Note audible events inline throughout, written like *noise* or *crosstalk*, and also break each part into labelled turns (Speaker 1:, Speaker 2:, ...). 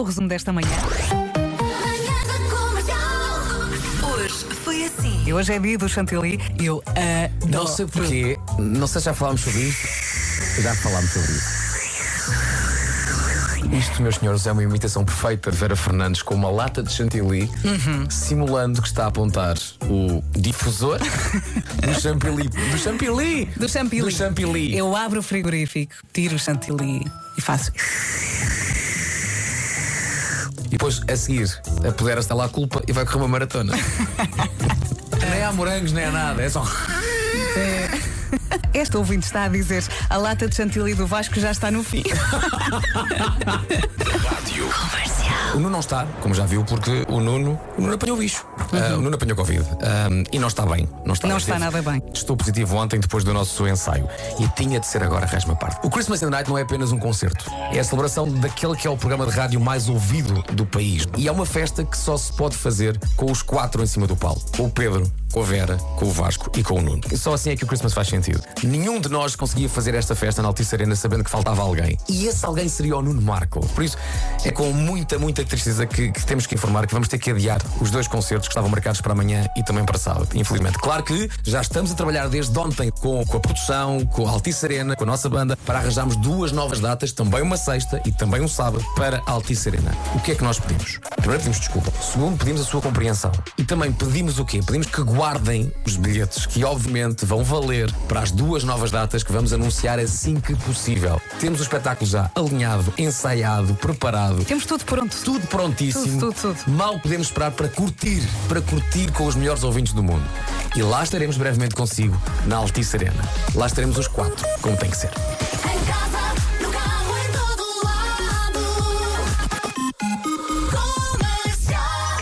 Speaker 1: o resumo desta manhã.
Speaker 2: Hoje foi assim.
Speaker 1: E hoje é dia do chantilly. Eu adoro.
Speaker 3: Não sei porquê, não sei se já falámos sobre isso. Já falámos sobre isso. Isto, meus senhores, é uma imitação perfeita de Vera Fernandes com uma lata de chantilly, simulando que está a apontar o difusor *laughs* do chantilly. Do chantilly!
Speaker 1: Do chantilly.
Speaker 3: Do chantilly.
Speaker 1: Eu abro o frigorífico, tiro o chantilly e faço.
Speaker 3: E depois, a seguir, apodera-se lá a culpa e vai correr uma maratona. *laughs* nem há morangos, nem há nada, é só.
Speaker 1: Esta ouvinte está a dizer: a lata de chantilly do Vasco já está no fim. *laughs*
Speaker 3: O Nuno não está, como já viu, porque o Nuno, o Nuno apanhou bicho. Ah, o Nuno apanhou Covid. Ah, e não está bem. Não está,
Speaker 1: Não
Speaker 3: bem.
Speaker 1: está nada bem.
Speaker 3: Estou positivo ontem, depois do nosso ensaio. E tinha de ser agora a resma parte. O Christmas in Night não é apenas um concerto. É a celebração daquele que é o programa de rádio mais ouvido do país. E é uma festa que só se pode fazer com os quatro em cima do palco. O Pedro, com a Vera, com o Vasco e com o Nuno. E só assim é que o Christmas faz sentido. Nenhum de nós conseguia fazer esta festa na Altice Arena sabendo que faltava alguém. E esse alguém seria o Nuno Marco. Por isso, é com muita, muita tristeza que, que temos que informar que vamos ter que adiar os dois concertos que estavam marcados para amanhã e também para sábado, infelizmente. Claro que já estamos a trabalhar desde ontem com, com a produção, com a Altice Arena, com a nossa banda, para arranjarmos duas novas datas, também uma sexta e também um sábado, para a Altice Arena. O que é que nós pedimos? Primeiro pedimos desculpa. Segundo, pedimos a sua compreensão. E também pedimos o quê? Pedimos que guardem os bilhetes, que obviamente vão valer para as duas novas datas que vamos anunciar assim que possível. Temos o espetáculo já alinhado, ensaiado, preparado.
Speaker 1: Temos tudo pronto.
Speaker 3: Tudo prontíssimo.
Speaker 1: Tudo, tudo, tudo.
Speaker 3: Mal podemos esperar para curtir, para curtir com os melhores ouvintes do mundo. E lá estaremos brevemente consigo, na Altice Arena. Lá estaremos os quatro, como tem que ser.
Speaker 2: Em casa,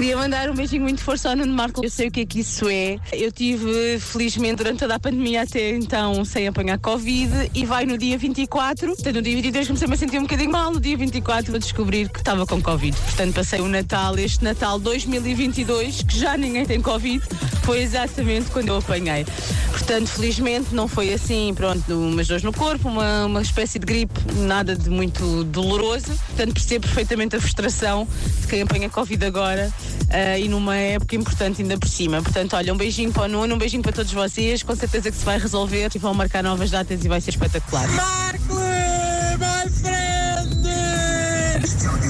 Speaker 4: Queria mandar um beijinho muito forte ao Nuno Marco. Eu sei o que é que isso é. Eu tive, felizmente, durante toda a pandemia até então, sem apanhar Covid e vai no dia 24. Portanto, no dia 22 comecei-me a sentir um bocadinho mal. No dia 24 vou descobrir que estava com Covid. Portanto, passei o Natal, este Natal 2022, que já ninguém tem Covid, foi exatamente quando eu apanhei. Portanto, felizmente não foi assim, pronto, umas dores no corpo, uma, uma espécie de gripe, nada de muito doloroso. Portanto, percebo perfeitamente a frustração de quem apanha Covid agora ah, e numa época importante ainda por cima. Portanto, olha, um beijinho para o Nuno, um beijinho para todos vocês, com certeza que se vai resolver e vão marcar novas datas e vai ser espetacular.
Speaker 5: Marco, my friend!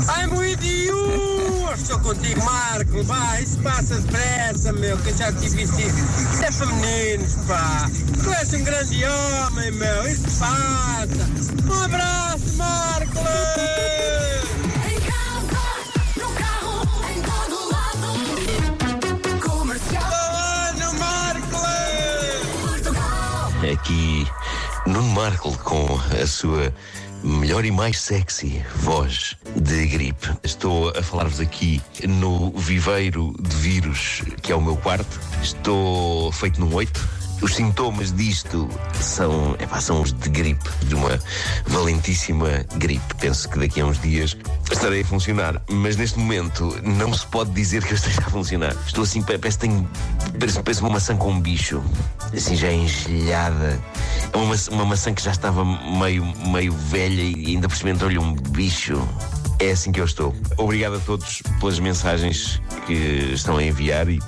Speaker 5: I'm with you! Estou contigo, Marco. Vai, isso passa depressa, meu, que eu já tive isso. Isso é meninos, pá. Tu és um grande homem, meu. Isso passa. Um abraço, Marco!
Speaker 6: Aqui Nuno Marco com a sua melhor e mais sexy voz de gripe. Estou a falar-vos aqui no viveiro de vírus que é o meu quarto. Estou feito num oito. Os sintomas disto são, são os de gripe, de uma valentíssima gripe. Penso que daqui a uns dias estarei a funcionar, mas neste momento não se pode dizer que eu esteja a funcionar. Estou assim, pa- parece tenho. Parece, parece uma maçã com um bicho, assim já engelhada. É uma, uma maçã que já estava meio, meio velha e ainda por cima entrou-lhe um bicho. É assim que eu estou. Obrigado a todos pelas mensagens que estão a enviar e,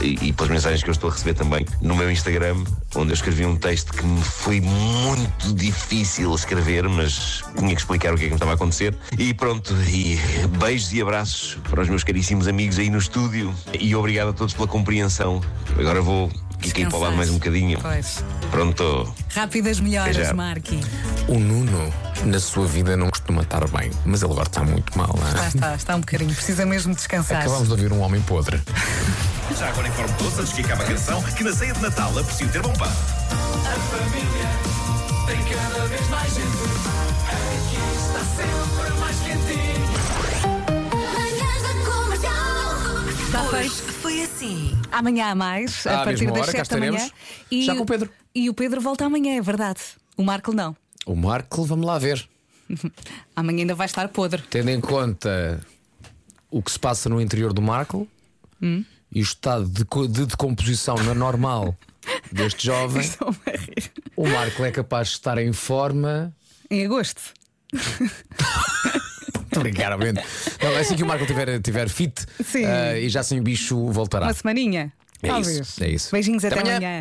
Speaker 6: e, e pelas mensagens que eu estou a receber também no meu Instagram, onde eu escrevi um texto que me foi muito difícil escrever, mas tinha que explicar o que é que me estava a acontecer. E pronto, e beijos e abraços para os meus caríssimos amigos aí no estúdio e obrigado a todos pela compreensão. Agora vou aqui para o lado mais um bocadinho.
Speaker 1: Pois.
Speaker 6: Pronto.
Speaker 1: Rápidas melhoras. Marqui.
Speaker 3: O Nuno, na sua vida, não costuma estar bem, mas ele agora está muito mal. não é?
Speaker 1: Lá está, está um bocadinho. Precisa mesmo descansar.
Speaker 3: Acabamos de ouvir um homem podre.
Speaker 7: Já agora informo todos antes que acabe a canção que na ceia de Natal aprecio ter bom pão.
Speaker 2: Manhãs da Comercial.
Speaker 1: Está
Speaker 2: Hoje
Speaker 1: feito.
Speaker 2: foi assim.
Speaker 1: Amanhã há mais,
Speaker 3: À
Speaker 1: a partir
Speaker 3: mesma
Speaker 1: das
Speaker 3: hora, cá
Speaker 1: 7 da manhã.
Speaker 3: estaremos, já com o Pedro.
Speaker 1: E o Pedro volta amanhã, é verdade. O Marco não.
Speaker 3: O Marco, vamos lá ver. *laughs*
Speaker 1: Amanhã ainda vai estar podre.
Speaker 3: Tendo em conta o que se passa no interior do Marco
Speaker 1: Hum?
Speaker 3: e o estado de, de decomposição na normal *laughs* deste jovem, o Marco é capaz de estar em forma
Speaker 1: Em agosto. *laughs*
Speaker 3: Estou a brincar, obviamente. Não, assim que o Marco tiver, tiver fit ah, e já sem bicho voltará.
Speaker 1: Uma semaninha.
Speaker 3: É
Speaker 1: Talvez.
Speaker 3: isso, é isso.
Speaker 1: Beijinhos até,
Speaker 3: Até amanhã.
Speaker 1: amanhã.